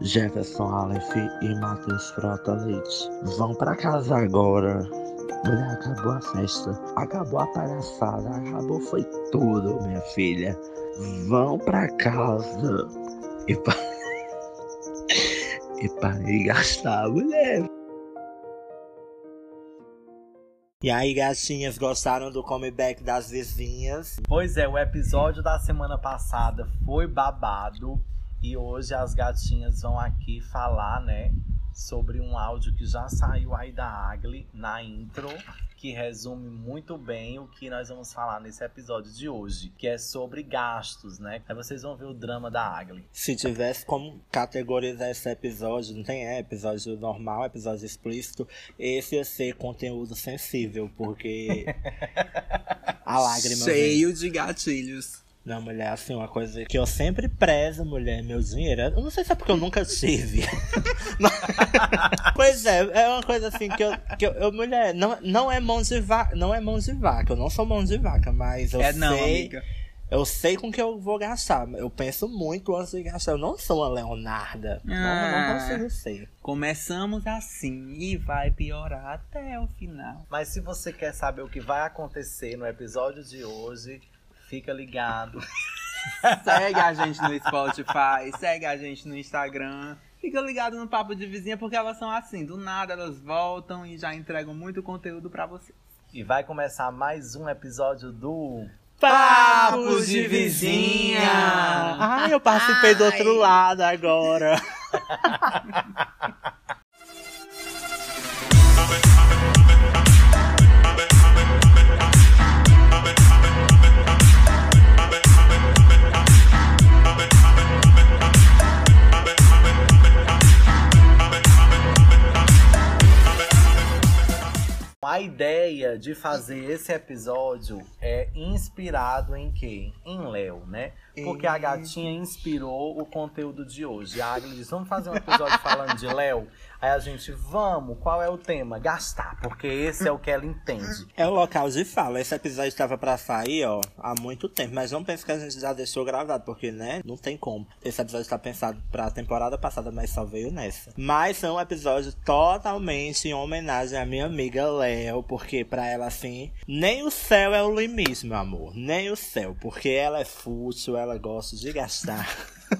Jefferson Aleph e Matheus Frota Leite. Vão pra casa agora. Mulher, acabou a festa. Acabou a palhaçada. Acabou foi tudo, minha filha. Vão pra casa. E, pa... e parem de gastar, mulher. E aí, gatinhas, gostaram do comeback das vizinhas? Pois é, o episódio da semana passada foi babado. E hoje as gatinhas vão aqui falar, né, sobre um áudio que já saiu aí da Agli na intro, que resume muito bem o que nós vamos falar nesse episódio de hoje, que é sobre gastos, né? Aí vocês vão ver o drama da Agli. Se tivesse como categorizar esse episódio, não tem é, episódio normal, episódio explícito, esse ia ser conteúdo sensível, porque a lágrima Cheio vem. de gatilhos. Não, mulher, assim, uma coisa que eu sempre prezo, mulher, meu dinheiro. Eu não sei se é porque eu nunca tive. pois é, é uma coisa assim que eu, que eu, eu, mulher, não, não é mão de vaca, não é mão de vaca, eu não sou mão de vaca, mas eu é sei. não, amiga. Eu sei com que eu vou gastar. Eu penso muito antes de gastar. Eu não sou uma Leonarda. Ah, não, não consigo ser. Começamos assim e vai piorar até o final. Mas se você quer saber o que vai acontecer no episódio de hoje, fica ligado. segue a gente no Spotify, segue a gente no Instagram. Fica ligado no Papo de Vizinha, porque elas são assim, do nada elas voltam e já entregam muito conteúdo para vocês. E vai começar mais um episódio do Papos de Vizinha! Ai, eu participei Ai. do outro lado agora. A ideia de fazer esse episódio é inspirado em quê? Em Léo, né? Porque a gatinha inspirou o conteúdo de hoje. A Agnes disse: vamos fazer um episódio falando de Léo? Aí a gente, vamos, qual é o tema? Gastar, porque esse é o que ela entende. É o local de fala. Esse episódio estava para sair, ó, há muito tempo. Mas não pense que a gente já deixou gravado, porque, né, não tem como. Esse episódio está pensado para a temporada passada, mas só veio nessa. Mas é um episódio totalmente em homenagem à minha amiga Léo, porque para ela, assim, nem o céu é o limite, meu amor. Nem o céu, porque ela é fútil, gosta de gastar.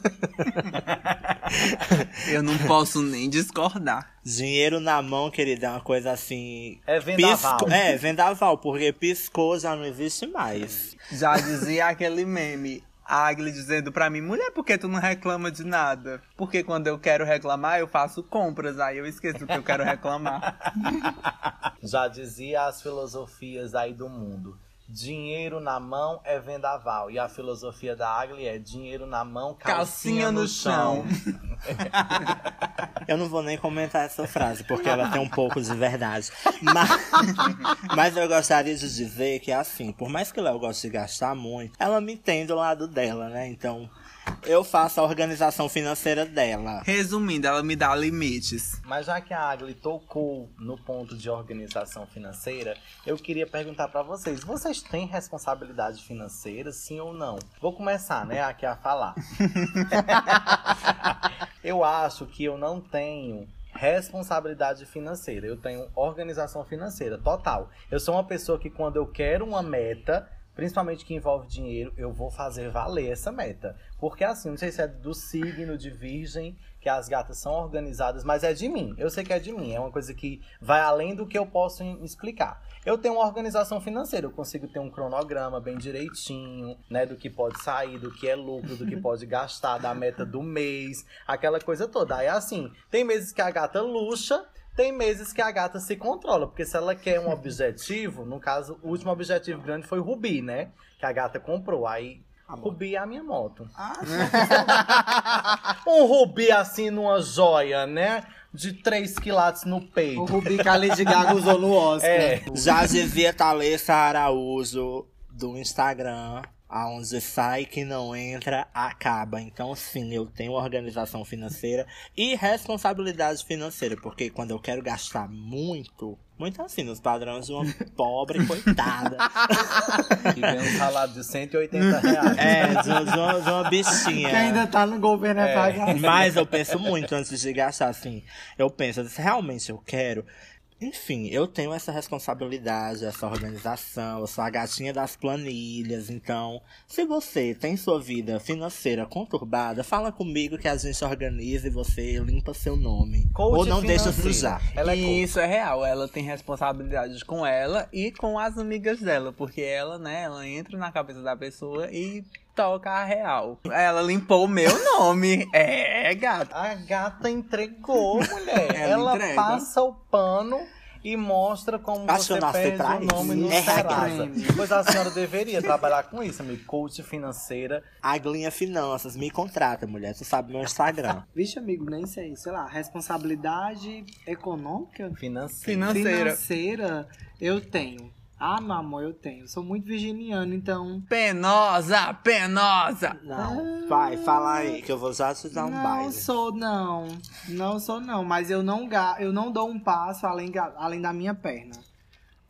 Eu não posso nem discordar. Dinheiro na mão, querida, é uma coisa assim. É vendaval. Pisco... É, vendaval, porque piscou já não existe mais. Já dizia aquele meme. A Agli dizendo pra mim, mulher, por que tu não reclama de nada? Porque quando eu quero reclamar, eu faço compras, aí eu esqueço que eu quero reclamar. Já dizia as filosofias aí do mundo. Dinheiro na mão é vendaval. E a filosofia da Agli é dinheiro na mão, calcinha, calcinha no, no, chão. chão. Eu não vou nem comentar essa frase, porque ela tem um pouco de verdade. Mas, mas eu gostaria de dizer que, assim, por mais que Léo goste de gastar muito, ela me entende do lado dela, né? Então, eu faço a organização financeira dela. Resumindo, ela me dá limites. Mas já que a Agli tocou no ponto de organização financeira, eu queria perguntar para vocês: vocês têm responsabilidade financeira, sim ou não? Vou começar, né, aqui a falar. eu acho que eu não tenho responsabilidade financeira. Eu tenho organização financeira total. Eu sou uma pessoa que quando eu quero uma meta, principalmente que envolve dinheiro, eu vou fazer valer essa meta. Porque assim, não sei se é do signo de virgem que as gatas são organizadas, mas é de mim. Eu sei que é de mim. É uma coisa que vai além do que eu posso explicar. Eu tenho uma organização financeira, eu consigo ter um cronograma bem direitinho, né? Do que pode sair, do que é lucro, do que pode gastar, da meta do mês, aquela coisa toda. Aí assim, tem meses que a gata luxa, tem meses que a gata se controla, porque se ela quer um objetivo, no caso, o último objetivo grande foi o Rubi, né? Que a gata comprou. Aí Rubi é a minha moto. Ah, um Rubi assim numa joia, né? De 3 quilates no peito. O Rubi que a Lady Gaga usou no Oscar. É. Já dizia Thalessa Araújo do Instagram Aonde sai que não entra, acaba. Então, sim, eu tenho organização financeira e responsabilidade financeira, porque quando eu quero gastar muito, muito assim, nos padrões de uma pobre coitada. E vem um salário de 180 reais. É, de, uma- de uma, de uma bichinha. Que ainda tá no governo é, É. pagar. Mas eu penso muito antes de gastar, assim. Eu penso, se realmente eu quero. Enfim, eu tenho essa responsabilidade, essa organização, eu sou a gatinha das planilhas. Então, se você tem sua vida financeira conturbada, fala comigo que a gente organiza e você limpa seu nome. Coach Ou não deixa financeiro. sujar. Ela é e isso é real, ela tem responsabilidades com ela e com as amigas dela, porque ela, né, ela entra na cabeça da pessoa e toca a real. Ela limpou o meu nome. É, gato. A gata entregou, mulher. Ela Ela, passa o pano e mostra como você perde o nome no É Serasa. Pois a senhora deveria trabalhar com isso, amigo. Coach financeira. Aglinha Finanças, me contrata, mulher. Tu sabe meu Instagram. Vixe, amigo, nem sei. Sei lá, responsabilidade econômica, Financeira. Financeira. financeira, eu tenho. Ah, meu amor, eu tenho. Sou muito virginiano, então. Penosa, penosa. Não, vai, fala aí, que eu vou já te dar um não baile. sou, não. Não sou, não. Mas eu não, ga- eu não dou um passo além, além da minha perna.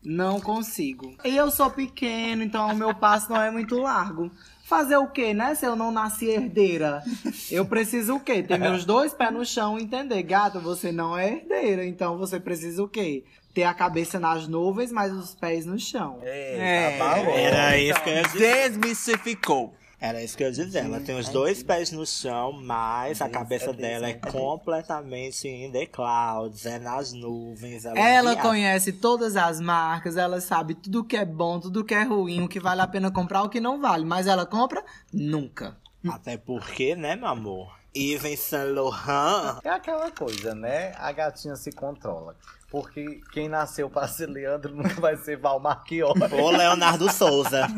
Não consigo. E eu sou pequeno, então o meu passo não é muito largo. Fazer o quê, né? Se eu não nasci herdeira. Eu preciso o quê? Ter meus dois pés no chão e entender. Gata, você não é herdeira. Então você precisa o quê? Ter a cabeça nas nuvens, mas os pés no chão. É, tá bom. Era isso que eu ia dizer. Desmistificou. Era isso que eu ia dizer. Ela tem os dois pés no chão, mas a cabeça dela é completamente in the clouds, é nas nuvens. Ela, Ela viaja. conhece todas as marcas, ela sabe tudo que é bom, tudo que é ruim, o que vale a pena comprar, o que não vale. Mas ela compra nunca. Até porque, né, meu amor? Yves Saint Laurent. É aquela coisa, né? A gatinha se controla. Porque quem nasceu pra ser Leandro nunca vai ser Valmar Chiori. Ou Leonardo Souza.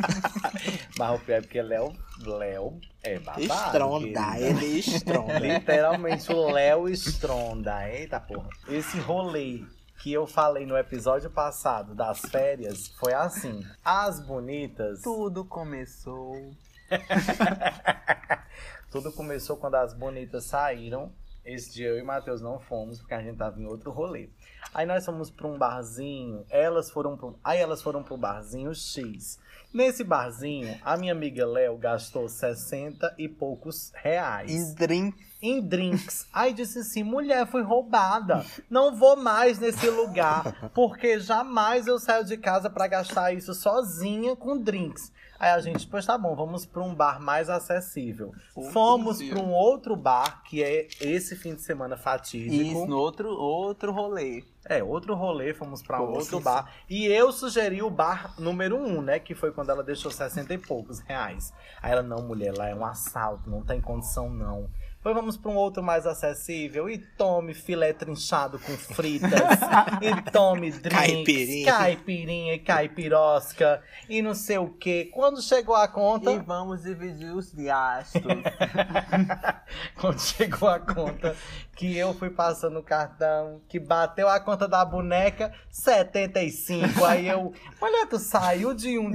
Mas o pior é porque Léo, Léo é babado. Estronda, querido. ele estronda. Literalmente o Léo estronda. Eita porra. Esse rolê que eu falei no episódio passado das férias foi assim. As bonitas. Tudo começou. Tudo começou quando as bonitas saíram. Esse dia eu e Matheus não fomos, porque a gente tava em outro rolê. Aí nós fomos pra um barzinho, elas foram pro... Aí elas foram pro barzinho X. Nesse barzinho, a minha amiga Léo gastou 60 e poucos reais Em drink. em drinks. Aí disse assim: mulher, fui roubada. Não vou mais nesse lugar, porque jamais eu saio de casa pra gastar isso sozinha com drinks. Aí a gente, pois tá bom, vamos pra um bar mais acessível. Outro Fomos dia. pra um outro bar, que é esse fim de semana fatídico. Isso, no outro, outro rolê. É, outro rolê, fomos pra Pô, outro bar. E eu sugeri o bar número um, né? Que foi quando ela deixou 60 e poucos reais. Aí ela, não, mulher, lá é um assalto, não tem condição não. Pois vamos pra um outro mais acessível. E tome filé trinchado com fritas. e tome drinks. Caipirinha. Caipirinha e caipirosca. E não sei o que. Quando chegou a conta. E vamos dividir os gastos. Quando chegou a conta que eu fui passando o cartão, que bateu a conta da boneca, 75. Aí eu, olha, tu saiu de um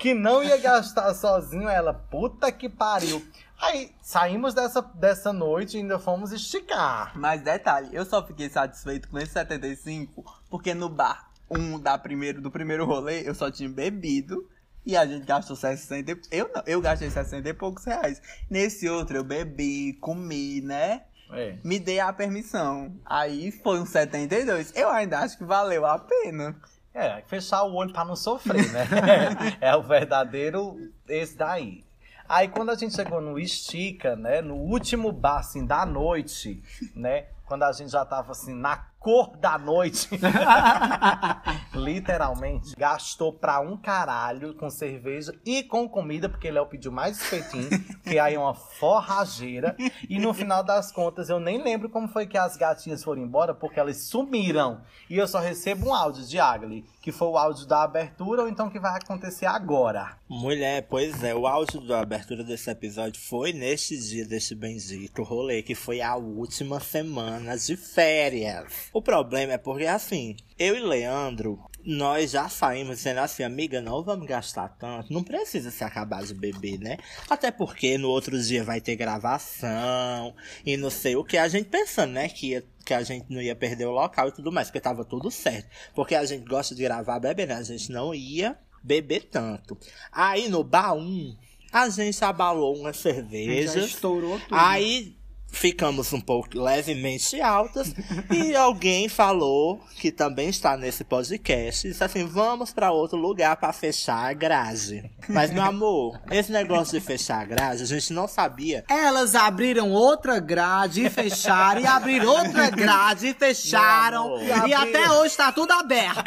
que não ia gastar sozinho. Ela, puta que pariu. Aí saímos dessa, dessa noite e ainda fomos esticar. Mas detalhe, eu só fiquei satisfeito com esse 75 porque no bar um da primeiro, do primeiro rolê eu só tinha bebido e a gente gastou 60 e- eu não, eu gastei 60 e poucos reais. Nesse outro eu bebi, comi, né? É. Me dei a permissão. Aí foi um 72. Eu ainda acho que valeu a pena. É, fechar o olho pra não sofrer, né? é o verdadeiro esse daí. Aí quando a gente chegou no Estica, né, no último bar assim da noite, né, quando a gente já tava assim na cor da noite, literalmente, gastou pra um caralho com cerveja e com comida, porque Léo pediu mais espetinho, que aí é uma forrageira, e no final das contas eu nem lembro como foi que as gatinhas foram embora, porque elas sumiram, e eu só recebo um áudio de Agli, que foi o áudio da abertura, ou então que vai acontecer agora. Mulher, pois é, o áudio da abertura desse episódio foi neste dia deste bendito rolê, que foi a última semana de férias. O problema é porque, assim, eu e Leandro, nós já saímos dizendo assim, amiga, não vamos gastar tanto. Não precisa se acabar de beber, né? Até porque no outro dia vai ter gravação e não sei o que. A gente pensando, né? Que, ia- que a gente não ia perder o local e tudo mais, porque tava tudo certo. Porque a gente gosta de gravar bebendo, né? A gente não ia beber tanto. Aí no baú, a gente abalou umas Já cervejas. estourou tudo. Aí ficamos um pouco levemente altas e alguém falou que também está nesse podcast disse assim vamos para outro lugar para fechar a grade mas meu amor esse negócio de fechar a grade a gente não sabia Elas abriram outra grade e fecharam, e abriram outra grade e fecharam. Amor. E até hoje tá tudo aberto.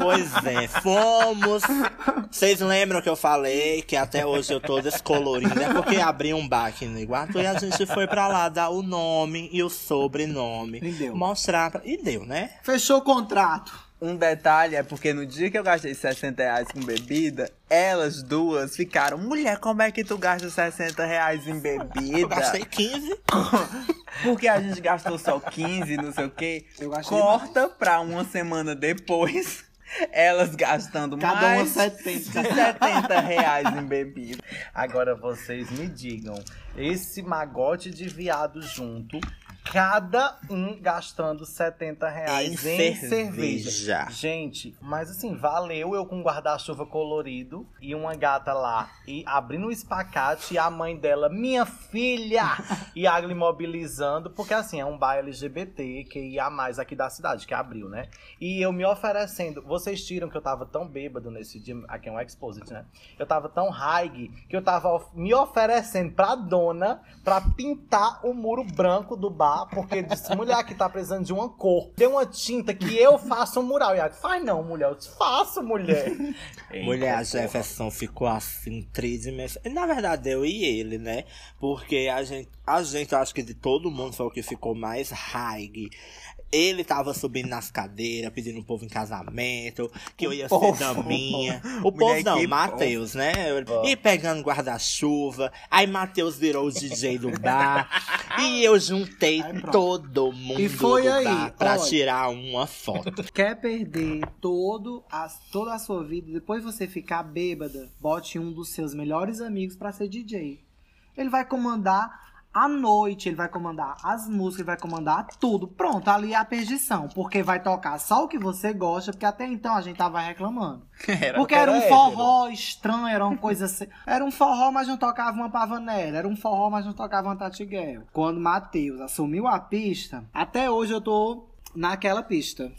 Pois é, fomos. Vocês lembram que eu falei que até hoje eu tô descolorindo? É porque abri um bar aqui no Iguatu e a gente foi pra lá dar o nome e o sobrenome. E deu. Mostrar pra... E deu, né? Fechou o contrato. Um detalhe é porque no dia que eu gastei 60 reais com bebida, elas duas ficaram, mulher, como é que tu gasta 60 reais em bebida? Eu gastei 15. Porque a gente gastou só 15, não sei o quê. Eu gastei Corta pra uma semana depois, elas gastando Cada uma mais 70. de 70 reais em bebida. Agora vocês me digam, esse magote de viado junto, cada um gastando 70 reais Em em, cerveja. cerveja. Gente, mas assim, valeu eu com um guarda-chuva colorido e uma gata lá e abrindo um espacate e a mãe dela, minha filha! e a imobilizando, porque assim, é um bar LGBT que ia mais aqui da cidade, que abriu, né? E eu me oferecendo, vocês tiram que eu tava tão bêbado nesse dia, aqui é um exposit, né? Eu tava tão high que eu tava me oferecendo pra dona pra pintar o muro branco do bar, porque disse, mulher que tá precisando de uma cor. Dê uma tinta que eu faça um mural. E ela, faz não, mulher. Eu disse, faço, mulher. Mulher, a Eita, porra. Jefferson ficou assim, tridimensional. Na verdade, eu e ele, né? Porque a gente, a gente, eu acho que de todo mundo foi o que ficou mais high. Ele tava subindo nas cadeiras, pedindo o povo em casamento, que eu ia povo. ser daminha. O povo não, Matheus, né? E pegando guarda-chuva. Aí Matheus virou o DJ do bar. e eu juntei Aí todo mundo E foi do aí, bar pra olha. tirar uma foto. Quer perder todo a, toda a sua vida, depois você ficar bêbada, bote um dos seus melhores amigos pra ser DJ. Ele vai comandar a noite, ele vai comandar as músicas, ele vai comandar tudo. Pronto, ali é a perdição. Porque vai tocar só o que você gosta, porque até então a gente tava reclamando. Porque era um era forró estranho, era uma coisa assim. Era um forró, mas não tocava uma pavanela. Era um forró, mas não tocava uma tatiguel. Quando Matheus assumiu a pista, até hoje eu tô naquela pista.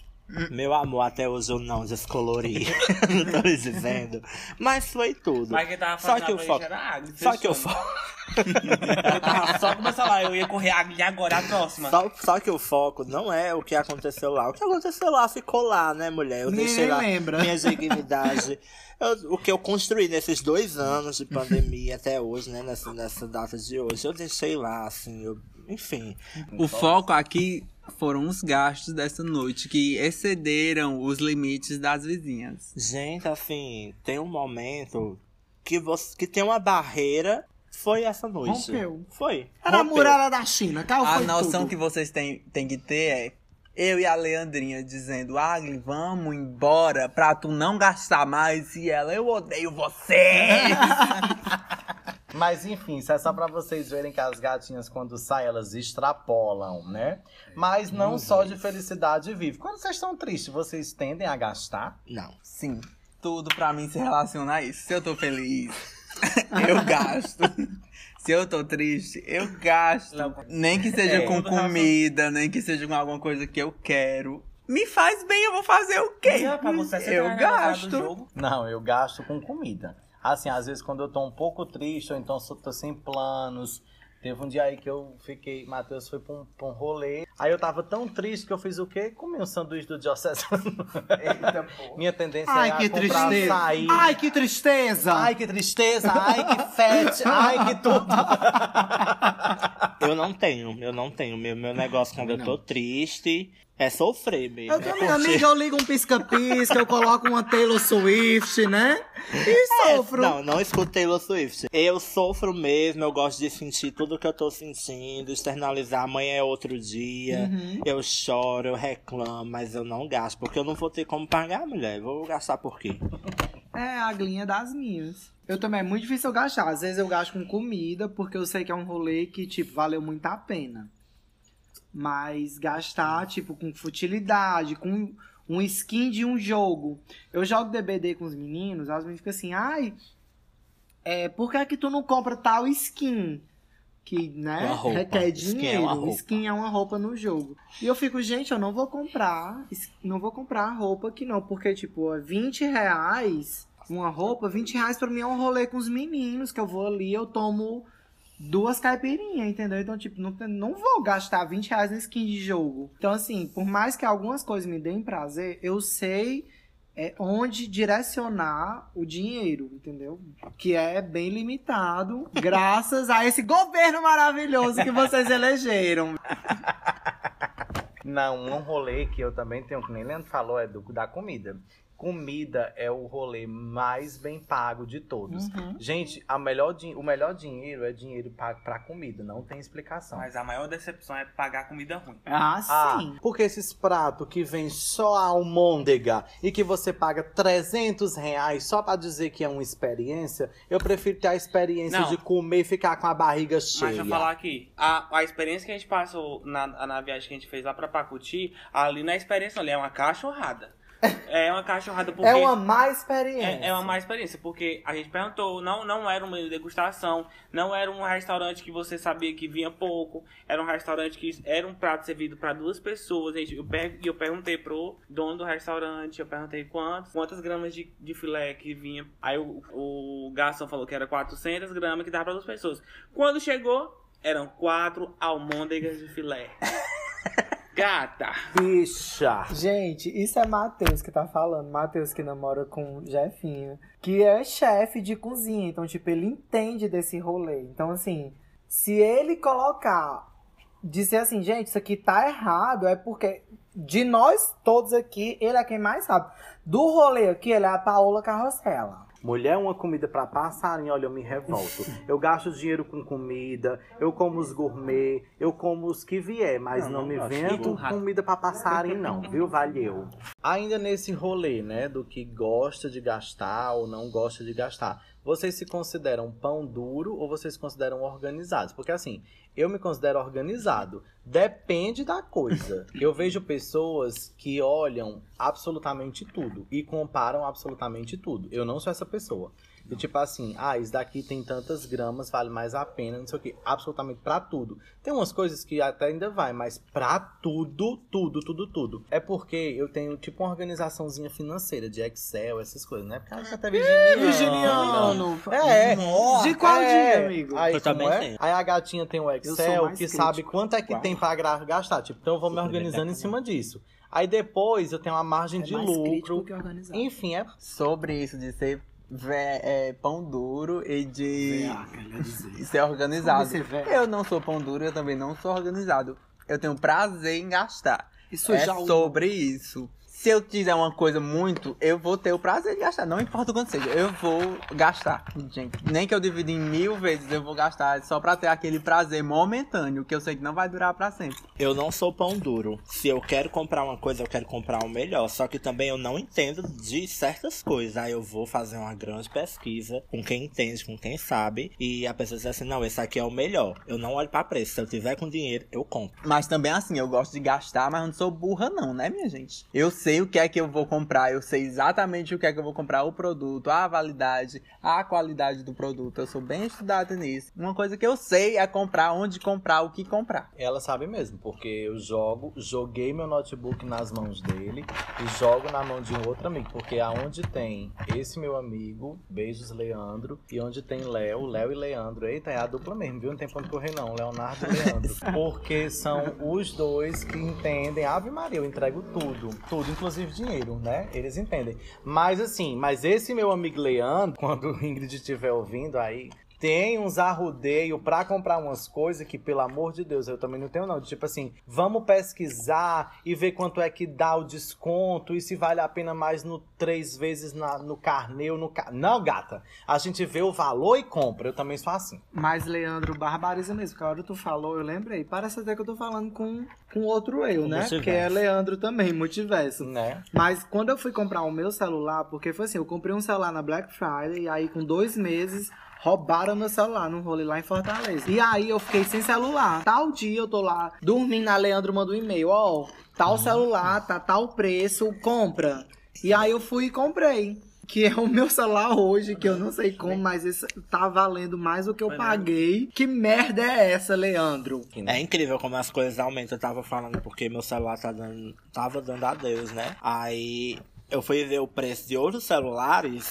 Meu amor, até hoje eu não descolori. não tô lhe dizendo. Mas foi tudo. Mas quem tava Só que a foco. era. Só que o fechou. foco. Eu tava só com meu celular, eu ia correr água e agora a próxima. Só, só que o foco não é o que aconteceu lá. O que aconteceu lá ficou lá, né, mulher? Eu deixei lá lembra. minha dignidade. Eu- o que eu construí nesses dois anos de pandemia até hoje, né? Nessa, nessa data de hoje, eu deixei lá, assim, eu- enfim. O foco aqui foram os gastos dessa noite que excederam os limites das vizinhas. Gente, assim, tem um momento que você que tem uma barreira. Foi essa noite. Rompeu. Foi. Era a Rompeu. muralha da China, caiu A noção tudo. que vocês têm, têm que ter é eu e a Leandrinha dizendo, Agli, vamos embora pra tu não gastar mais. E ela, eu odeio você. Mas enfim, isso é só pra vocês verem que as gatinhas, quando saem, elas extrapolam, né? Mas não só de felicidade vive. Quando vocês estão tristes, vocês tendem a gastar? Não. Sim, tudo pra mim se relaciona a isso. Se eu tô feliz, eu gasto. Se eu tô triste, eu gasto. Não. Nem que seja É. com comida, nem que seja com alguma coisa que eu quero. Me faz bem, eu vou fazer o quê? Ó, pra você, você eu gasto. Não, eu gasto com comida. Assim, às vezes quando eu tô um pouco triste, ou então só tô sem planos. Teve um dia aí que eu fiquei, Matheus foi pra um, pra um rolê. Aí eu tava tão triste que eu fiz o quê? Comi um sanduíche do diocesano. Eita, porra. Minha tendência Ai, é a que comprar tristeza. açaí. Ai, que tristeza. Ai, que tristeza, ai, que fete, ai, que tudo. Eu não tenho, eu não tenho. Meu, meu negócio quando eu tô triste é sofrer mesmo. Eu é também, curtir. amiga, eu ligo um pisca-pisca, eu coloco uma Taylor Swift, né? E É, sofro. Não, não escuto Taylor Swift. Eu sofro mesmo, eu gosto de sentir tudo que eu tô sentindo, externalizar. Amanhã é outro dia. Uhum. Eu choro, eu reclamo, mas eu não gasto. Porque eu não vou ter como pagar, mulher. Vou gastar por quê? É a glinha das minhas. Eu também é muito difícil eu gastar. Às vezes eu gasto com comida, porque eu sei que é um rolê que, tipo, valeu muito a pena. Mas gastar, tipo, com futilidade, com um skin de um jogo. Eu jogo DBD com os meninos, as meninas ficam assim, ai, é, por que é que tu não compra tal skin? Que, né, Uma roupa. requer Skin é dinheiro. uma roupa. Skin é uma roupa no jogo. E eu fico, gente, eu não vou comprar, não vou comprar roupa aqui não, porque, tipo, é 20 reais uma roupa, 20 reais pra mim é um rolê com os meninos, que eu vou ali, eu tomo duas caipirinhas, entendeu? Então, tipo, não, não vou gastar 20 reais na skin de jogo. Então, assim, por mais que algumas coisas me deem prazer, eu sei é, onde direcionar o dinheiro, entendeu? Que é bem limitado, graças a esse governo maravilhoso que vocês elegeram. Não, um rolê que eu também tenho, que nem Leandro falou, é do, da comida. Comida é o rolê mais bem pago de todos. Uhum. Gente, a melhor, o melhor dinheiro é dinheiro pago pra comida, não tem explicação. Mas a maior decepção é pagar comida ruim. Ah, Ah, sim. porque esses pratos que vem só a almôndega e que você paga 300 reais só pra dizer que é uma experiência, eu prefiro ter a experiência Não. de comer e ficar com a barriga cheia. Mas deixa eu falar aqui, a, a experiência que a gente passou na, na viagem que a gente fez lá pra Pacuti, ali na experiência ali é uma cachorrada. É uma cachorrada porque... É uma má experiência. É, é uma má experiência, porque a gente perguntou, não, não era um menu de degustação, não era um restaurante que você sabia que vinha pouco, era um restaurante que era um prato servido para duas pessoas. Gente, eu, per, eu perguntei pro dono do restaurante, eu perguntei quantos, quantas gramas de, de filé que vinha. Aí o, o garçom falou que era 400 gramas que dava para duas pessoas. Quando chegou, eram quatro almôndegas de filé. Gata! Bicha. Gente, isso é Matheus que tá falando. Matheus que namora com Jefinho. Que é chefe de cozinha. Então, tipo, ele entende desse rolê. Então, assim, se ele colocar. Dizer assim, gente, isso aqui tá errado, é porque de nós todos aqui, ele é quem mais sabe. Do rolê aqui, ele é a Paola Carrossela. Mulher é uma comida pra passarinho, olha, eu me revolto. Eu gasto dinheiro com comida, eu como os gourmet, eu como os que vier, mas Não, não, não me gourmet. comida pra passarinho, não, viu? Valeu. Ainda nesse rolê, né, do que gosta de gastar ou não gosta de gastar, vocês se consideram pão duro ou vocês se consideram organizados? Porque assim, eu me considero organizado. Depende da coisa. Eu vejo pessoas que olham absolutamente tudo e comparam absolutamente tudo. Eu não sou essa pessoa. E tipo assim, ah, isso daqui tem tantas gramas, vale mais a pena, não sei o que. Absolutamente pra tudo. Tem umas coisas que até ainda vai, mas pra tudo, tudo, tudo, tudo. É porque eu tenho tipo uma organizaçãozinha financeira de Excel, essas coisas, né? Porque acho que até virginiano. É, De qual é. dia, amigo? Aí, Eu também é? tenho. Aí a gatinha tem o Excel que crítico. sabe quanto é que Uau. tem pra gastar. Tipo, então eu vou me organizando em cima disso. Aí depois eu tenho uma margem de lucro. Enfim, é Sobre isso de ser vé- é, pão duro e de ser organizado. Eu não sou pão duro, eu também não sou organizado. Eu tenho prazer em gastar. Isso é já sobre isso. Se eu fizer uma coisa muito, eu vou ter o prazer de gastar. Não importa o quanto seja, eu vou gastar. Gente, nem que eu divida em mil vezes, eu vou gastar só pra ter aquele prazer momentâneo, que eu sei que não vai durar pra sempre. Eu não sou pão duro. Se eu quero comprar uma coisa, eu quero comprar o melhor. Só que também eu não entendo de certas coisas. Aí eu vou fazer uma grande pesquisa com quem entende, com quem sabe. E a pessoa diz assim: não, esse aqui é o melhor. Eu não olho pra preço. Se eu tiver com dinheiro, eu compro. Mas também assim, eu gosto de gastar, mas eu não sou burra não, né, minha gente? Eu sei o que é que eu vou comprar, eu sei exatamente o que é que eu vou comprar, o produto, a validade, a qualidade do produto. Eu sou bem estudado nisso. Uma coisa que eu sei é comprar, onde comprar, o que comprar. Ela sabe mesmo, porque eu jogo, joguei meu notebook nas mãos dele e jogo na mão de um outro amigo, porque aonde tem esse meu amigo, beijos Leandro, e onde tem Léo, Léo e Leandro, eita, é a dupla mesmo, viu? Não tem pra onde correr não, Leonardo e Leandro. Porque são os dois que entendem, Ave Maria, eu entrego tudo, tudo, inclusive dinheiro, né? Eles entendem. Mas assim, mas esse meu amigo Leandro, quando o Ingrid estiver ouvindo aí, tem uns arrudeios pra comprar umas coisas que, pelo amor de Deus, eu também não tenho não. Tipo assim, vamos pesquisar e ver quanto é que dá o desconto e se vale a pena mais no três vezes na, no carnê ou no... Ca... Não, gata. A gente vê o valor e compra. Eu também sou assim. Mas, Leandro, barbariza mesmo. Porque a hora que tu falou, eu lembrei. Parece até que eu tô falando com, com outro eu, né? Multiverso. Que é Leandro também, multiverso. Né? Mas quando eu fui comprar o meu celular, porque foi assim, eu comprei um celular na Black Friday, e aí com dois meses roubaram meu celular num rolê lá em Fortaleza. E aí eu fiquei sem celular. Tal dia eu tô lá dormindo, a Leandro mandou um e-mail, ó, tal celular, tá tal preço, compra. E aí eu fui e comprei. Que é o meu celular hoje, que eu não sei como, mas esse tá valendo mais do que eu Foi paguei. Que merda é essa, Leandro? É incrível como as coisas aumentam. Eu tava falando porque meu celular tá dando, tava dando adeus, né? Aí eu fui ver o preço de outros celulares.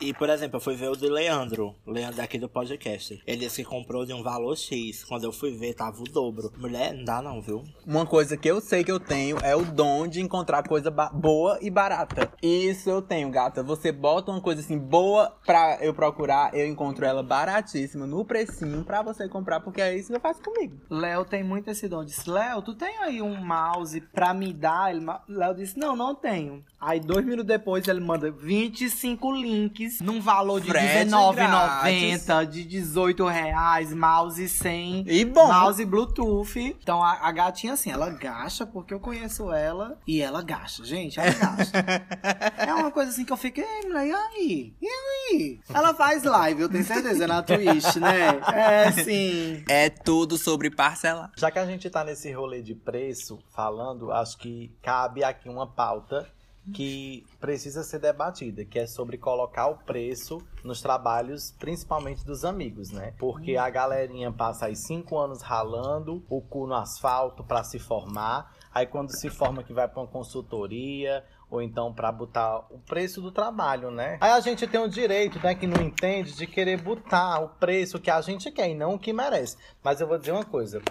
E, por exemplo, eu fui ver o de Leandro. Leandro aqui do podcast. Ele disse que comprou de um valor X. Quando eu fui ver, tava o dobro. Mulher, não dá não, viu? Uma coisa que eu sei que eu tenho é o dom de encontrar coisa boa e barata. Isso eu tenho, gata. Você bota uma coisa assim boa pra eu procurar, eu encontro ela baratíssima, no precinho, pra você comprar, porque é isso que eu faço comigo. Léo tem muito esse dom. Disse, Léo, tu tem aí um mouse pra me dar? Léo disse, não, não tenho. Aí dois minutos depois ele manda 25 links num valor de Frete R$19,90, de 18 reais, mouse sem, E bom. mouse Bluetooth. Então a, a gatinha assim, ela gasta porque eu conheço ela e ela gasta. Gente, ela gasta. é uma coisa assim que eu fico, ei, mulher, e aí? E aí? Ela faz live, eu tenho certeza, na Twitch, né? É assim... É tudo sobre parcelar. Já que a gente tá nesse rolê de preço falando, acho que cabe aqui uma pauta que precisa ser debatida, que é sobre colocar o preço nos trabalhos, principalmente dos amigos, né? Porque a galerinha passa aí cinco anos ralando o cu no asfalto para se formar, aí quando se forma que vai para uma consultoria ou então para botar o preço do trabalho, né? Aí a gente tem o direito, né, que não entende, de querer botar o preço que a gente quer e não o que merece. Mas eu vou dizer uma coisa.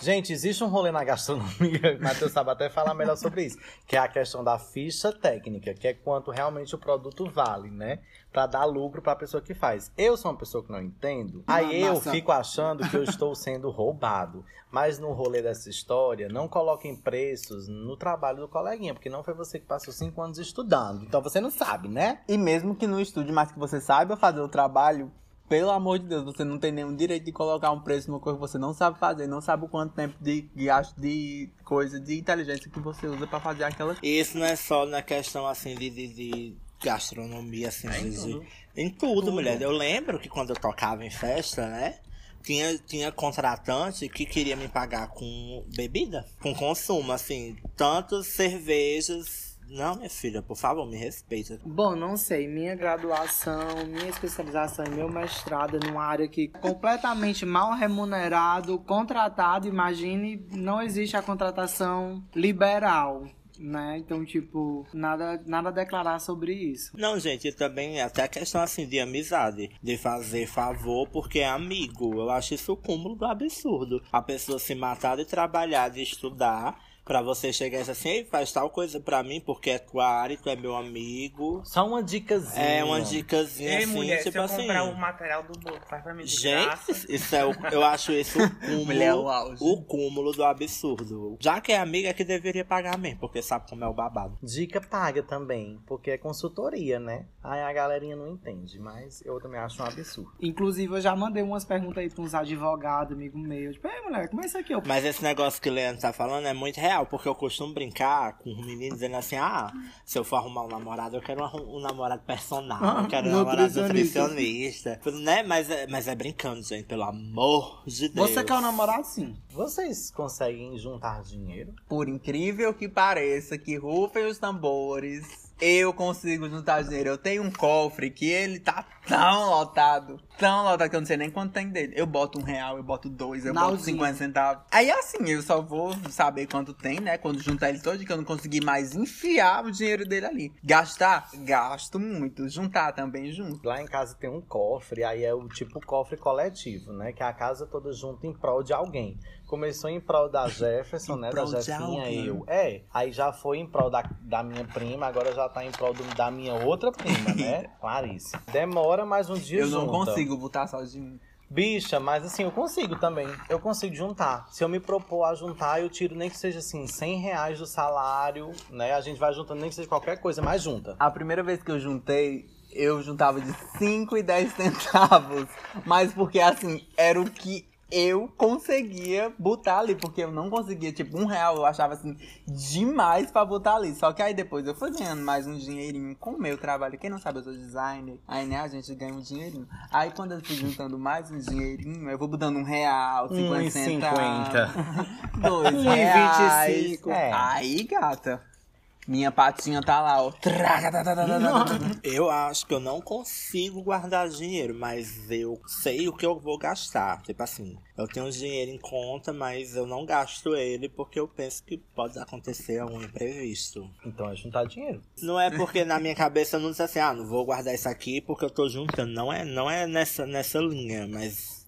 Gente, existe um rolê na gastronomia, o Matheus sabe até falar melhor sobre isso, que é a questão da ficha técnica, que é quanto realmente o produto vale, né? Pra dar lucro pra pessoa que faz. Eu sou uma pessoa que não entendo, aí eu massa. fico achando que eu estou sendo roubado. Mas no rolê dessa história, não coloquem preços no trabalho do coleguinha, porque não foi você que passou cinco anos estudando. Então você não sabe, né? E mesmo que não estude, mas que você saiba fazer o trabalho, pelo amor de Deus, você não tem nenhum direito de colocar um preço numa coisa que você não sabe fazer, não sabe o quanto tempo de gasto de coisa, de inteligência que você usa pra fazer aquela isso não é só na questão assim de, de, de gastronomia, assim, É em de- tudo. em tudo, mulher. Eu lembro que quando eu tocava em festa, né? Tinha, tinha contratante que queria me pagar com bebida, com consumo, assim, tantas cervejas. Não, minha filha, por favor, me respeita. Bom, não sei. Minha graduação, minha especialização e meu mestrado é numa área que completamente mal remunerado, contratado. Imagine, não existe a contratação liberal, né? Então, tipo, nada, nada a declarar sobre isso. Não, gente, e também até a questão assim de amizade, de fazer favor porque é amigo. Eu acho isso o cúmulo do absurdo. A pessoa se matar de trabalhar, de estudar, pra você chegar e dizer assim, Ei, faz tal coisa pra mim porque é tua área, tu é meu amigo. Só uma dicasinha. É uma dicasinha Ei, assim, mulher, tipo se eu assim. comprar o material do bolo, faz pra mim de graça. Gente, isso é o, eu acho isso o Mulher, é o cúmulo, auge. o cúmulo do absurdo. Já que é amiga, é que deveria pagar mesmo, porque sabe como é o babado. Dica paga também, porque é consultoria, né? Aí a galerinha não entende, mas eu também acho um absurdo. Inclusive, eu já mandei umas perguntas aí pra uns advogados, amigo meu. Tipo, ei, mulher, como é isso aqui? Eu, Mas esse negócio que o Leandro tá falando é muito real, porque eu costumo brincar com os meninos dizendo assim: ah, se eu for arrumar um namorado, eu quero um, um namorado personal, Ah, eu quero um namorado nutricionista. nutricionista. Né? Mas, é- mas é brincando, gente, pelo amor de Deus. Você quer um namorado? Sim. Vocês conseguem juntar dinheiro? Por incrível que pareça, que rufem os tambores, eu consigo juntar dinheiro. Eu tenho um cofre que ele tá tão lotado, tão lotado que eu não sei nem quanto tem dele. Eu boto um real, eu boto dois, eu boto Nalzinho. 50 centavos. Aí assim, eu só vou saber quanto tem, né? Quando juntar ele todo, que eu não consegui mais enfiar o dinheiro dele ali. Gastar? Gasto muito. Juntar também, junto. Lá em casa tem um cofre, aí é o tipo cofre coletivo, né? Que é a casa toda junta em prol de alguém. Começou em prol da Jefferson, né? Da Jefinha, eu. É, aí já foi em prol da, da minha prima, agora já tá em prol do- da minha outra prima, né? Clarice. Demora, mas um dia Eu não junta. consigo botar sozinho. Bicha, mas assim, eu consigo também. Eu consigo juntar. Se eu me propor a juntar, eu tiro nem que seja assim, 100 reais do salário, né? A gente vai juntando nem que seja qualquer coisa, mas junta. A primeira vez que eu juntei, eu juntava de 5 e 10 centavos. Mas porque, assim, era o que eu conseguia botar ali. Porque eu não conseguia, tipo, um real eu achava, assim, demais pra botar ali. Só que aí depois eu fui ganhando mais um dinheirinho com o meu trabalho. Quem não sabe, eu sou designer. Aí, né, a gente ganha um dinheirinho. Aí quando eu fui juntando mais um dinheirinho, eu vou botando um real, 50 Um e centavos. 50. Dois reais. 25. É. Aí, gata. Minha patinha tá lá, ó. Eu acho que eu não consigo guardar dinheiro, mas eu sei o que eu vou gastar. Tipo assim, eu tenho dinheiro em conta, mas eu não gasto ele porque eu penso que pode acontecer algum imprevisto. Então é juntar dinheiro. Não é porque na minha cabeça eu não disse assim, ah, não vou guardar isso aqui porque eu tô juntando. Não é, não é nessa, nessa linha, mas.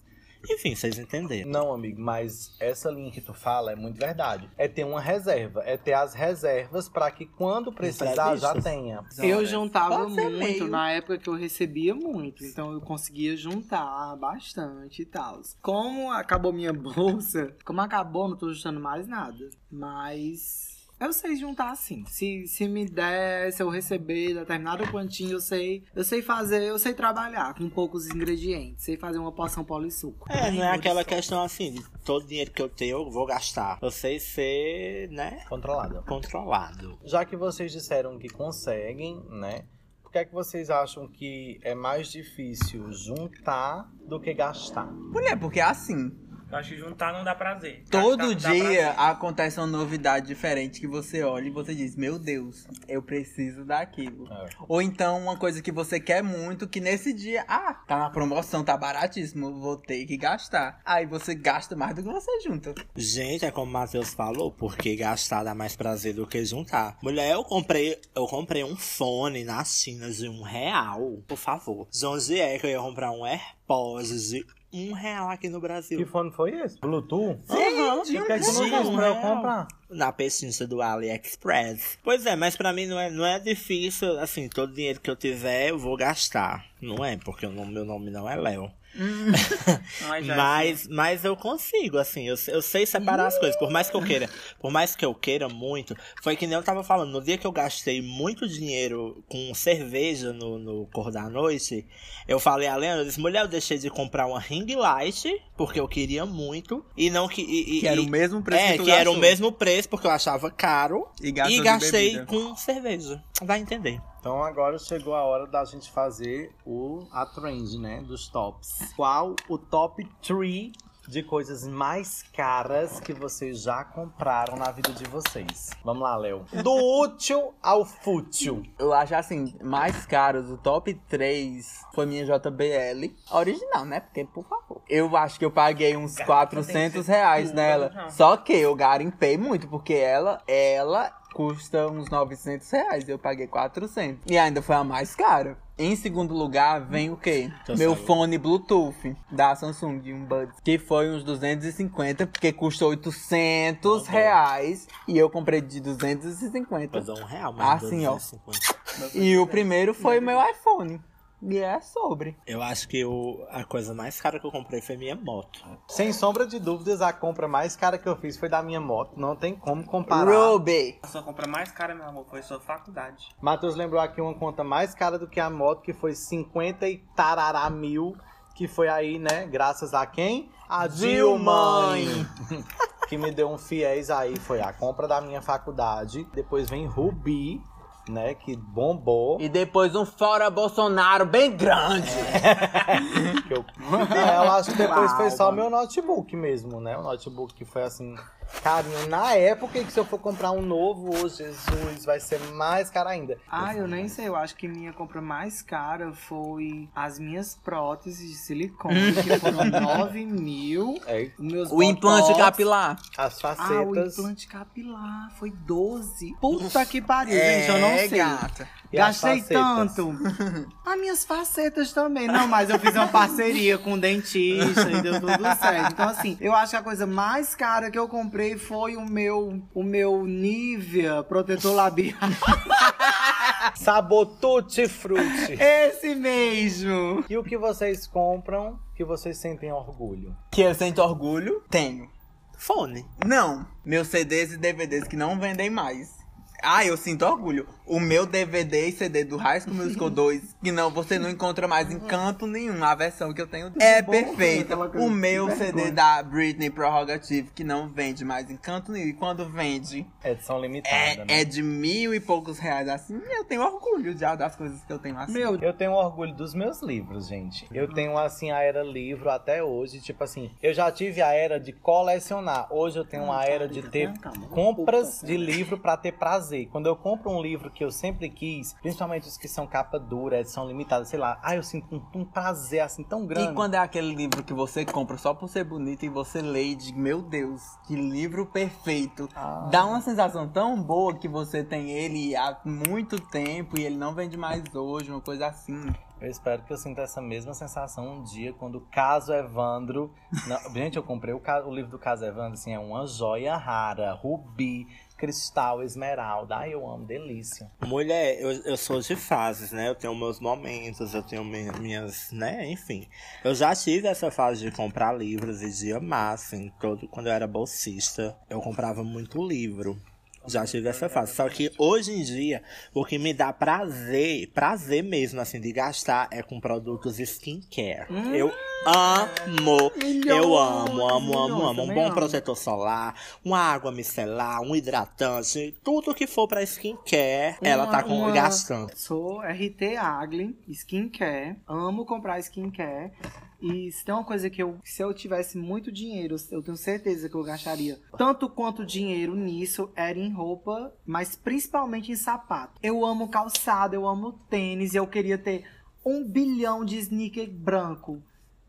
Enfim, vocês entenderam. Não, amigo, mas essa linha que tu fala é muito verdade. É ter uma reserva, é ter as reservas pra que quando precisar já tenha. Eu juntava muito meio. na época que eu recebia muito, então eu conseguia juntar bastante e tal. Como acabou minha bolsa, como acabou, não tô juntando mais nada. Mas eu sei juntar assim. Se, se me der, se eu receber determinada quantia, eu sei, eu sei fazer, eu sei trabalhar com poucos ingredientes, sei fazer uma poção polissuco. É, não é aquela questão assim, de todo dinheiro que eu tenho eu vou gastar. Eu sei ser, né, Controlada. controlado. Já que vocês disseram que conseguem, né? Por que é que vocês acham que é mais difícil juntar do que gastar? Mulher, porque é assim. Eu acho que juntar não dá prazer. Todo dá dia prazer. acontece uma novidade diferente que você olha e você diz, meu Deus, eu preciso daquilo. É. Ou então uma coisa que você quer muito, que nesse dia, ah, tá na promoção, tá baratíssimo, vou ter que gastar. Aí você gasta mais do que você junta. Gente, é como o Matheus falou, porque gastar dá mais prazer do que juntar. Mulher, eu comprei, eu comprei um fone na China de um real, por favor. De onde é que eu ia comprar um AirPods de um real aqui no Que Brasil? fone foi esse? Bluetooth? De que, que tu não de um pra eu real. comprar? Na pesquisa do AliExpress. Pois é, mas pra mim não é, não é difícil, assim, todo dinheiro que eu tiver eu vou gastar. Não é, porque o nome- meu nome não é Léo. Mas, já, Mas, eu consigo, assim, eu, eu sei separar as coisas. Por mais que eu queira, por mais que eu queira muito, foi que nem eu tava falando, no dia que eu gastei muito dinheiro com cerveja no, no cor da noite, eu falei a Leandro, eu disse, mulher, eu deixei de comprar uma ring light, porque eu queria muito, e não que. E, e- Que era o mesmo preço É, que tu que era o mesmo preço, porque eu achava caro. E E gastei com cerveja. Vai entender. Então agora chegou a hora da gente fazer o a trend, né, dos tops. Qual o top 3 de coisas mais caras que vocês já compraram na vida de vocês? Vamos lá, Léo. Do útil ao fútil. Eu acho assim, mais caros, o top 3 foi minha JBL. Original, né? Porque, por favor. Eu acho que eu paguei uns Gata, 400 tem que ser reais tudo nela. Só que eu garimpei muito, porque ela, ela custa uns 900 reais. Eu paguei 400. E ainda foi a mais cara. Em segundo lugar, vem o quê? Já Meu saiu. fone Bluetooth da Samsung, de um Buds. Que foi uns 250, porque custou 800 Tá bom. reais. E eu comprei de 250. Mas é um real, mas Assim, ó. 250. E o primeiro foi o meu iPhone. E é sobre. Eu acho que o, a coisa mais cara que eu comprei foi minha moto. Sem sombra de dúvidas, a compra mais cara que eu fiz foi da minha moto. Não tem como comparar. Ruby. A sua compra mais cara, meu amor, foi sua faculdade. Matheus lembrou aqui uma conta mais cara do que a moto, que foi 50 e tarará mil. Que foi aí, né? Graças a quem? A Dilmãe. que me deu um fiéis aí. Foi a compra da minha faculdade. Depois vem Rubi, né? Que bombou. E depois um fora Bolsonaro bem grande. Que eu... É, eu acho que depois foi só meu notebook mesmo, né? O notebook que foi assim, carinho. Na época que se eu for comprar um novo, ô Jesus, vai ser mais caro ainda. Ah, eu nem sei. Eu acho que minha compra mais cara foi as minhas próteses de silicone, que foram 9 mil. É, meus O implante capilar. as Ah, o facetas. implante capilar foi 12. Puta que pariu, gente, eu não É, sei. gata. E as Gastei facetas? tanto. As minhas facetas também. Não, mas eu fiz uma parceria com um dentista e deu tudo certo. Então, assim, eu acho que a coisa mais cara que eu comprei foi o meu, o meu Nivea protetor labial. Sabor tutti frutti. Esse mesmo. E o que vocês compram que vocês sentem orgulho? Que eu sinto orgulho? Tenho. Fone. Não. Meus CDs e DVDs que não vendem mais. Ah, eu sinto orgulho. O meu DVD e CD do High School Musical 2, que não, você não encontra mais em canto nenhum. A versão que eu tenho é bom, perfeita. O meu vergonha. CD da Britney Prerrogative, que não vende mais em canto nenhum. E quando vende, Edição limitada, é, né? é de mil e poucos reais assim. Eu tenho orgulho já das coisas que eu tenho assim. Meu, Eu tenho orgulho dos meus livros, gente. Eu tenho, assim, a era livro até hoje. Tipo assim, eu já tive a era de colecionar. Hoje eu tenho uma era de ter compras de livro pra ter prazer. Quando eu compro um livro que eu sempre quis, principalmente os que são capa dura, edição limitada, sei lá, ah, eu sinto um, um prazer, assim, tão grande. E quando é aquele livro que você compra só por ser bonito e você lê e diz, meu Deus, que livro perfeito. Ah. Dá uma sensação tão boa que você tem ele há muito tempo e ele não vende mais hoje, uma coisa assim. Eu espero que eu sinta essa mesma sensação um dia quando o Caso Evandro. Não, gente, eu comprei o, o livro do Caso Evandro, assim, é uma joia rara, rubi, cristal, esmeralda. Ai, eu amo, delícia. Mulher, eu, eu sou de fases, né? Eu tenho meus momentos, eu tenho mi- minhas, né? Enfim. Eu já tive essa fase de comprar livros e de amar, assim. Todo, quando eu era bolsista, eu comprava muito livro. Já tive essa fase. Só que hoje em dia, o que me dá prazer, prazer mesmo, assim, de gastar é com produtos skincare. Eu amo, eu amo, amo, amo, amo. Um também bom amo. protetor solar, uma água micelar, um hidratante, tudo que for pra skincare, ela Uma- tá com, uma- gastando. Sou RT Agli, skincare. Amo comprar skincare. E se tem uma coisa que eu, se eu tivesse muito dinheiro, eu tenho certeza que eu gastaria tanto quanto dinheiro nisso, era em roupa, mas principalmente em sapato. Eu amo calçado, eu amo tênis, e eu queria ter um bilhão de sneaker branco.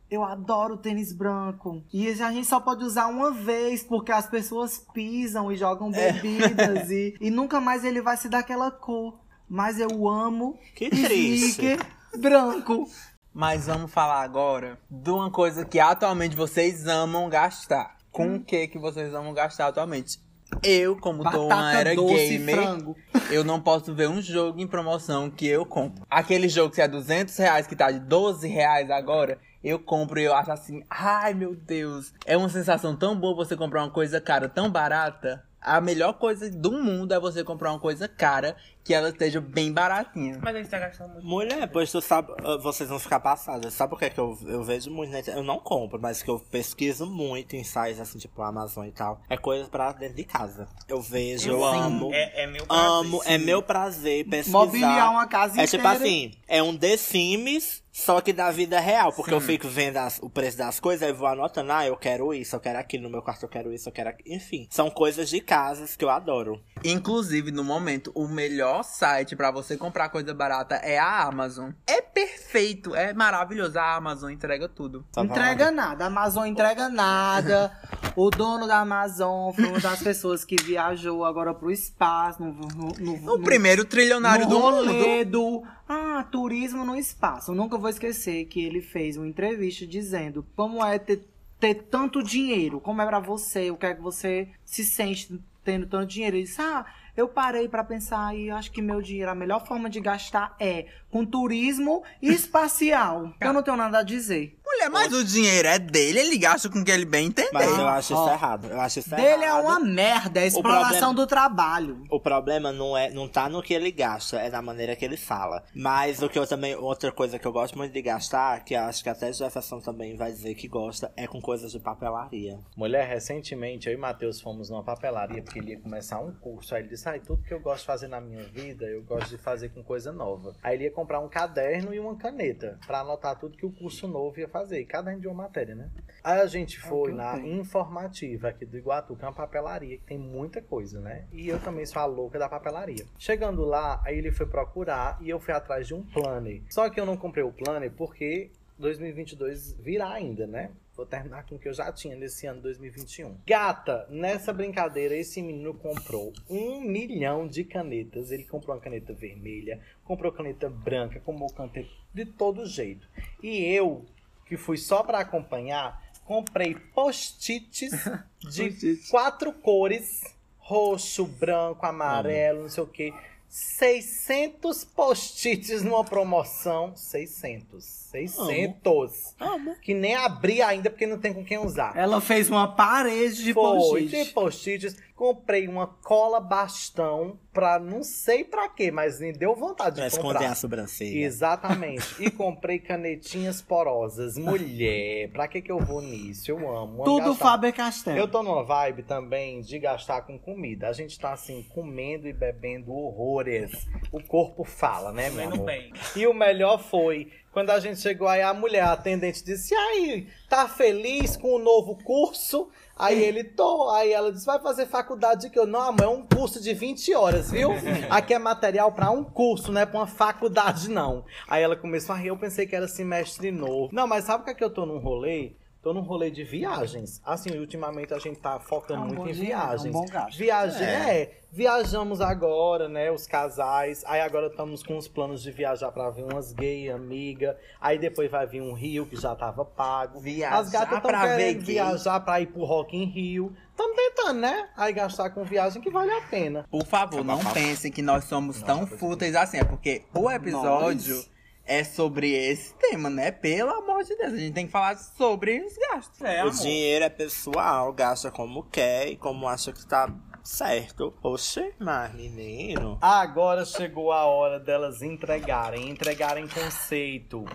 Eu adoro tênis branco. E a gente só pode usar uma vez, porque as pessoas pisam e jogam É. bebidas. e, e nunca mais ele vai se dar aquela cor. Mas eu amo Que triste. branco. Mas vamos falar agora de uma coisa que atualmente vocês amam gastar. Com Hum. o que que vocês amam gastar atualmente? Eu, como tô uma Batata era gamer, frango. eu não posso ver um jogo em promoção que eu compro. Aquele jogo que é 200 reais, que tá de 12 reais agora, eu compro e eu acho assim, ai meu Deus. É uma sensação tão boa você comprar uma coisa cara tão barata. A melhor coisa do mundo é você comprar uma coisa cara que ela esteja bem baratinha. Mas a gente tá gastando muito. Mulher, pois tu sabe, ah, vocês vão ficar passadas. Sabe por que, que eu, eu vejo muito na internet? Eu não compro, mas que eu pesquiso muito em sites assim, tipo Amazon e tal. É coisa pra dentro de casa. Eu vejo, eu Sim, amo. É, é meu prazer. Amo, é meu prazer pesquisar. Mobiliar uma casa É tipo inteira. assim, é um The Sims, só que da vida real. Porque eu fico vendo as- o preço das coisas, aí eu vou anotando, ah, eu quero isso, eu quero aquilo, no meu quarto eu quero isso, eu quero aquilo. Enfim, são coisas de casas que eu adoro. Inclusive, no momento, o melhor site pra você comprar coisa barata é a Amazon. É perfeito, é maravilhoso. A Amazon entrega tudo. Só Entrega nada, a Amazon entrega nada. O dono da Amazon foi uma das pessoas que viajou agora pro espaço. No, no, no, O primeiro trilionário no do mundo. do ah, turismo no espaço. Eu nunca vou esquecer que ele fez uma entrevista dizendo como é ter, ter tanto dinheiro, como é pra você, o que é que você se sente tendo tanto dinheiro. Ele disse, ah, eu parei pra pensar e acho que meu dinheiro, a melhor forma de gastar é com turismo espacial. Eu não tenho nada a dizer. Mulher, mas o dinheiro é dele, ele gasta com o que ele bem entender. Mas eu acho isso ó. errado. Eu acho isso Dele é errado. uma merda, é a exploração problema- do trabalho. O problema não é, não tá no que ele gasta, é na maneira que ele fala. Mas o que eu também, outra coisa que eu gosto muito de gastar, que eu acho que até Jefferson também vai dizer que gosta, é com coisas de papelaria. Mulher, recentemente eu e Matheus fomos numa papelaria porque ele ia começar um curso. Aí ele disse: Ai, tudo que eu gosto de fazer na minha vida, eu gosto de fazer com coisa nova. Aí ele ia comprar um caderno e uma caneta pra anotar tudo que o curso novo ia fazer. E caderno de uma matéria, né? Aí a gente foi que eu na informativa aqui do Iguatu, que é uma papelaria que tem muita coisa, né? E eu também sou a louca da papelaria. Chegando lá, aí ele foi procurar e eu fui atrás de um planner. Só que eu não comprei o planner porque 2022 virá ainda, né? Vou terminar com o que eu já tinha nesse ano 2021. Gata, nessa brincadeira, esse menino comprou um milhão de canetas. Ele comprou uma caneta vermelha, comprou caneta branca, comprou caneta de todo jeito. E eu, que fui só pra acompanhar, comprei post-its de Post-it. quatro cores: roxo, branco, amarelo, não sei o que. 600 post-its numa promoção. 600. 600. Amo. Que nem abri ainda porque não tem com quem usar. Ela fez uma parede de Foi, post-it. de post-its. Comprei uma cola bastão pra não sei pra quê, mas me deu vontade Mas de comprar. a sobrancelha. Exatamente. e comprei canetinhas porosas. Mulher, pra que que eu vou nisso? Eu amo. amo Tudo gastar. Faber-Castell. Eu tô numa vibe também de gastar com comida. A gente tá assim, comendo e bebendo horrores. O corpo fala, né, meu amor? bem. E o melhor foi quando a gente chegou aí, a mulher, a atendente, disse: E aí, tá feliz com o novo curso? Aí ele, tô. Aí ela disse: Vai fazer faculdade de que eu? Não, amor, é um curso de 20 horas, viu? Aqui é material pra um curso, não é pra uma faculdade, não. Aí ela começou a rir, eu pensei que era semestre novo. Não, mas sabe o que é que eu tô num rolê? Tô num rolê de viagens. Assim, ultimamente a gente tá focando É um muito bom em dinheiro, é um viagens. bom gasto. Viagem, é. Viajamos agora, né? Os casais. Aí agora estamos com os planos de viajar pra ver umas gay, amiga. Aí depois vai vir um Rio que já tava pago. Viajar As gatas estão pra ver querendo gay. viajar pra ir pro Rock in Rio. Estamos tentando, né? Aí gastar com viagem que vale a pena. Por favor, não pensem que nós somos tão fúteis assim. É porque o episódio é sobre esse tema, né? Pelo amor de Deus. A gente tem que falar sobre os gastos. É, O amor. dinheiro é pessoal, gasta como quer e como acha que tá certo. Oxe, mas menino. Agora chegou a hora delas entregarem, entregarem conceito.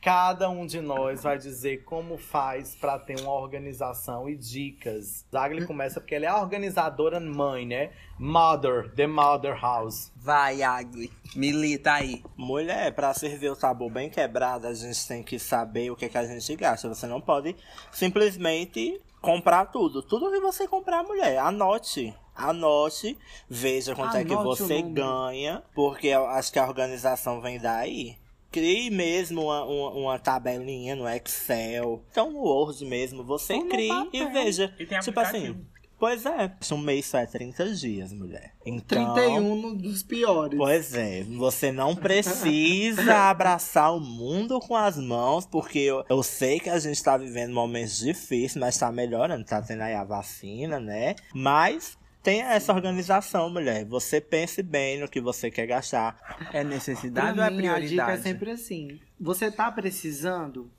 Cada um de nós vai dizer como faz pra ter uma organização e dicas. Zagli começa porque ela é a organizadora mãe, né? Mother, the mother house. Vai, Agli. Milita aí. Mulher, pra servir o tabu bem quebrado, a gente tem que saber o que, que a gente gasta. Você não pode simplesmente comprar tudo. Tudo que você comprar, mulher, anote. Anote, veja quanto é que Anote você ganha, porque eu acho que a organização vem daí. Crie mesmo uma, uma, uma tabelinha no Excel, então no Word mesmo, você Ou crie e veja. E tem tipo aplicativo. assim, pois é, um mês só é 30 dias, mulher. Então, 31 no- dos piores. Pois é, você não precisa abraçar o mundo com as mãos, porque eu, eu sei que a gente tá vivendo momentos difíceis, mas tá melhorando, tá tendo aí a vacina, né? Mas tenha essa organização, mulher. Você pense bem no que você quer gastar. É Pra necessidade ou é mim, a dica é prioridade? sempre assim. Você tá precisando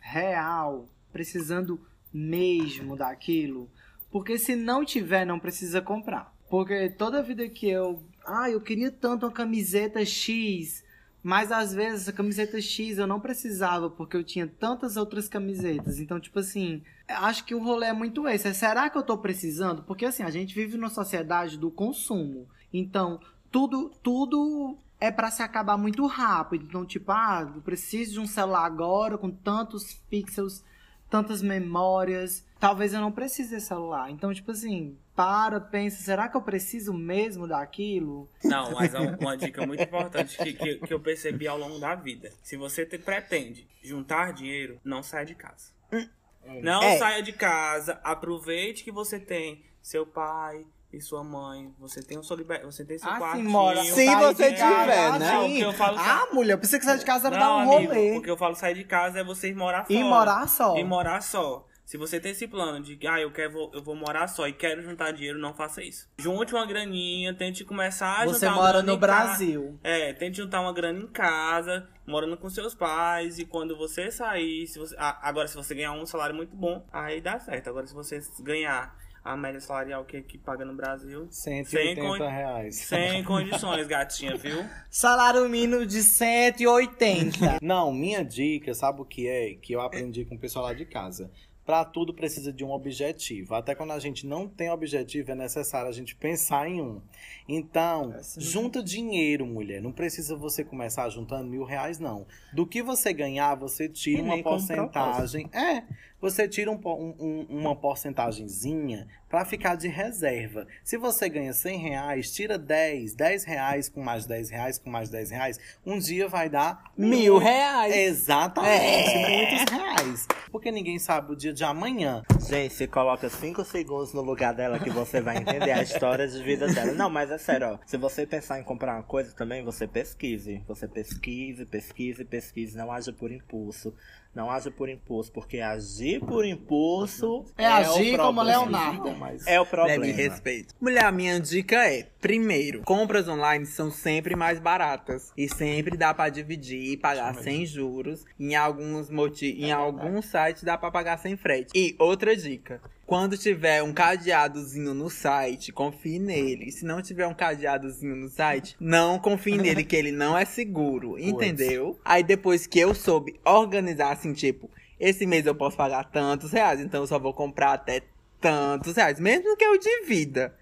real, precisando mesmo daquilo, porque se não tiver, não precisa comprar. Porque toda vida que eu, ah, eu queria tanto uma camiseta X, mas às vezes essa camiseta X eu não precisava porque eu tinha tantas outras camisetas. Então, tipo assim, acho que o rolê é muito esse. É, será que eu tô precisando? Porque assim, a gente vive numa sociedade do consumo. Então, tudo tudo é pra se acabar muito rápido. Então, tipo, ah, eu preciso de um celular agora com tantos pixels, tantas memórias. Talvez eu não precise desse celular. Então, tipo assim, para, pensa, será que eu preciso mesmo daquilo? Não, mas é uma dica muito importante que, que, que eu percebi ao longo da vida. Se você te- pretende juntar dinheiro, não saia de casa. Não É. saia de casa. Aproveite que você tem seu pai e sua mãe. Você tem o seu liber... você tem seu Ah, sim, quartinho. mora- Se Sair você tiver, né? Não, eu falo Ah, mulher, eu pensei que sair de casa era não, dar um amigo, rolê. porque eu falo sair de casa é você morar fora. E morar só. E morar só. Se você tem esse plano de ah, eu, quero, vou- eu vou morar só e quero juntar dinheiro, não faça isso. Junte uma graninha, tente começar a Você juntar uma mora no em ca- Brasil. É, tente juntar uma grana em casa, morando com seus pais, e quando você sair, se você, ah, agora se você ganhar um salário muito bom, aí dá certo. Agora se você ganhar a média salarial que, que paga no Brasil, 180 con- reais. sem condições, gatinha, viu? Salário mínimo de 180. Não, minha dica, sabe o que é? Que eu aprendi com o pessoal lá de casa. Pra tudo precisa de um objetivo. Até quando a gente não tem objetivo, é necessário a gente pensar em um. Então, Essa- junta dinheiro, mulher. Não precisa você começar juntando mil reais, não. Do que você ganhar, você tira E uma porcentagem. É, você tira um um- um- uma porcentagemzinha pra ficar de reserva. Se você ganha 100 reais, tira 10. 10 reais com mais 10 reais com mais 10 reais. Um dia vai dar Mil reais. Exatamente, muitos reais. Porque ninguém sabe o dia de amanhã. Gente, se coloca 5 segundos no lugar dela que você vai entender a história de vida dela. Não, mas é sério, ó. Se você pensar em comprar uma coisa também, você pesquise. Você pesquise, pesquise, pesquise. Não haja por impulso. Não haja por impulso, porque agir por impulso. É o agir como problema. Leonardo. Mas É o Leve problema. respeito. Mulher, a minha dica é: primeiro, compras online são sempre mais baratas. E sempre dá pra dividir e pagar sem juros. Em alguns moti em alguns sites dá pra pagar sem frete. E outra dica. Quando tiver um cadeadozinho no site, confie nele. Se não tiver um cadeadozinho no site, não confie nele, que ele não é seguro. Entendeu? Aí depois que eu soube organizar assim, tipo, esse mês eu posso pagar tantos reais, então eu só vou comprar até tantos reais, mesmo que eu divida.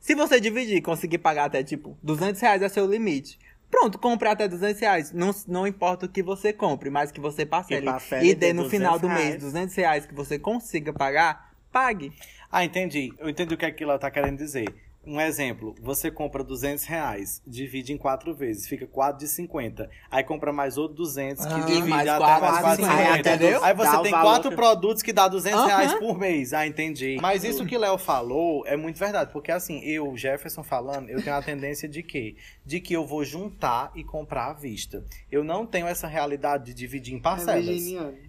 Se você dividir e conseguir pagar até, tipo, 200 reais é seu limite. Pronto, compre até 200 reais. Não, não importa o que você compre, mas que você parcele. E dê no final 200 do mês reais. 200 reais que você consiga pagar, pague. Ah, entendi. Eu entendi o que aquilo tá querendo dizer. Um exemplo, você compra 200 reais, divide em quatro vezes, fica 4 de 50. Aí compra mais outro 200, que Ah, divide mais até quatro mais de 4 de 50, 50. entendeu? Aí você Dá tem quatro que- produtos que dá 200 Aham. reais por mês. Ah, entendi. Mas isso que Léo falou é muito verdade, porque assim, eu, Jefferson falando, eu tenho a tendência de quê? De que eu vou juntar e comprar à vista. Eu não tenho essa realidade de dividir em É parcelas.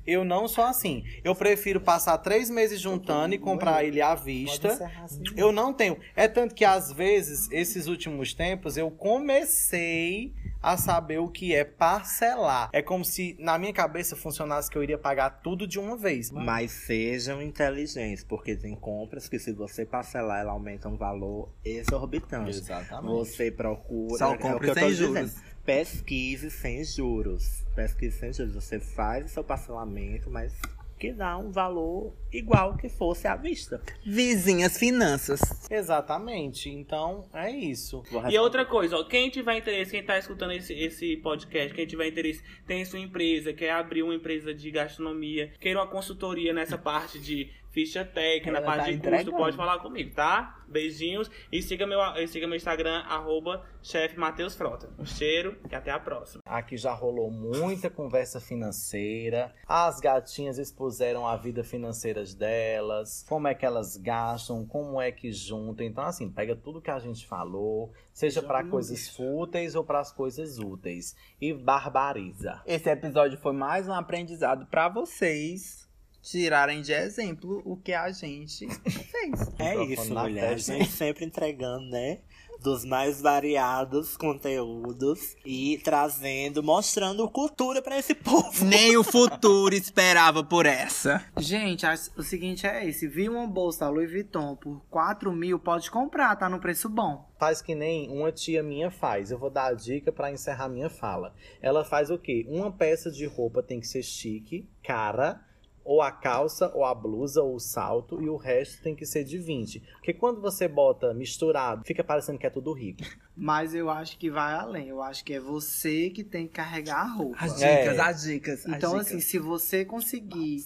Eu não sou assim. Eu prefiro passar três meses juntando e comprar ele à vista. Eu não tenho. É tanto que às vezes, esses últimos tempos, eu comecei a saber o que é parcelar. É como se na minha cabeça funcionasse que eu iria pagar tudo de uma vez. Mas sejam inteligentes, porque tem compras que se você parcelar, ela aumenta um valor exorbitante. Exatamente. Você procura. Só é que eu tô sem dizendo. juros. Pesquise sem juros. Pesquise sem juros. Você faz o seu parcelamento, mas que dá um valor igual que fosse à vista. Vizinhas finanças. Exatamente. Então, é isso. E outra coisa, ó, quem tiver interesse, quem tá escutando esse, esse podcast, quem tiver interesse, tem sua empresa, quer abrir uma empresa de gastronomia, queira uma consultoria nessa parte de ficha técnica, na Ela parte tá de custo, entregando. pode falar comigo, tá? Beijinhos e siga meu, e siga meu Instagram, arroba chefe Matheus Frota. Um cheiro e até a próxima. Aqui já rolou muita conversa financeira. As gatinhas expuseram a vida financeira delas, como é que elas gastam, como é que juntam. Então, assim, pega tudo que a gente falou, seja para coisas fúteis ou para as coisas úteis. E barbariza. Esse episódio foi mais um aprendizado pra vocês tirarem de exemplo o que a gente fez. É isso, mulher. A gente sempre entregando, né? Dos mais variados conteúdos e trazendo, mostrando cultura pra esse povo. Nem o futuro esperava por essa. Gente, o seguinte é esse. Vi uma bolsa Louis Vuitton por 4 mil, pode comprar, tá no preço bom. Faz que nem uma tia minha faz. Eu vou dar a dica para encerrar minha fala. Ela faz o quê? Uma peça de roupa tem que ser chique, cara, ou a calça, ou a blusa, ou o salto, e o resto tem que ser de 20. Porque quando você bota misturado, fica parecendo que é tudo rico. Mas eu acho que vai além. Eu acho que é você que tem que carregar a roupa. As É. dicas, as dicas. as Então, dicas assim, se você conseguir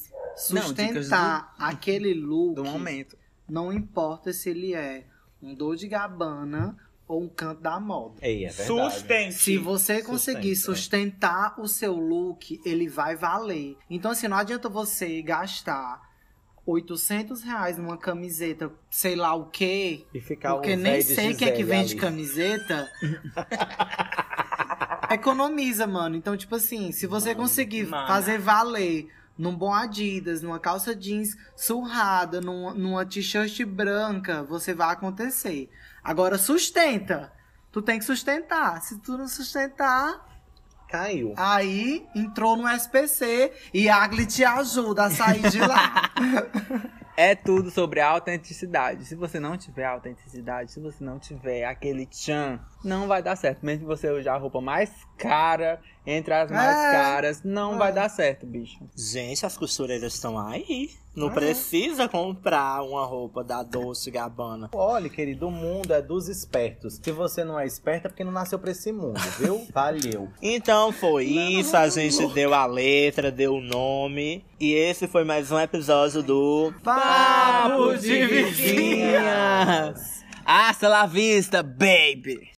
Não, dicas sustentar aquele look, do momento. não importa se ele é um dor de gabana ou um canto da moda. Ei, é verdade. Sustente. Se você conseguir Sustenta, é. sustentar o seu look, ele vai valer. Então, assim, não adianta você gastar 800 reais numa camiseta, sei lá o quê, E ficar porque um nem sei quem é que vende ali. camiseta. Economiza, mano. Então, tipo assim, se você conseguir Mano. fazer valer num bom Adidas, numa calça jeans surrada, numa, numa t-shirt branca, você vai acontecer. Agora, sustenta. Tu tem que sustentar. Se tu não sustentar, Caiu. aí entrou no SPC e a Agli te ajuda a sair de lá. É tudo sobre autenticidade. Se você não tiver autenticidade, se você não tiver aquele tchan, não vai dar certo. Mesmo que você usar a roupa mais cara, entre as mais É. caras, não É. vai dar certo, bicho. Gente, as costureiras estão aí. Não é. precisa comprar uma roupa da Dolce Gabbana. Olha, querido, o mundo é dos espertos. Se você não é esperto, é porque não nasceu pra esse mundo, viu? Valeu. Então foi isso, a gente deu a letra, deu o nome. E esse foi mais um episódio do Papo de vizinhas. Hasta la vista, baby!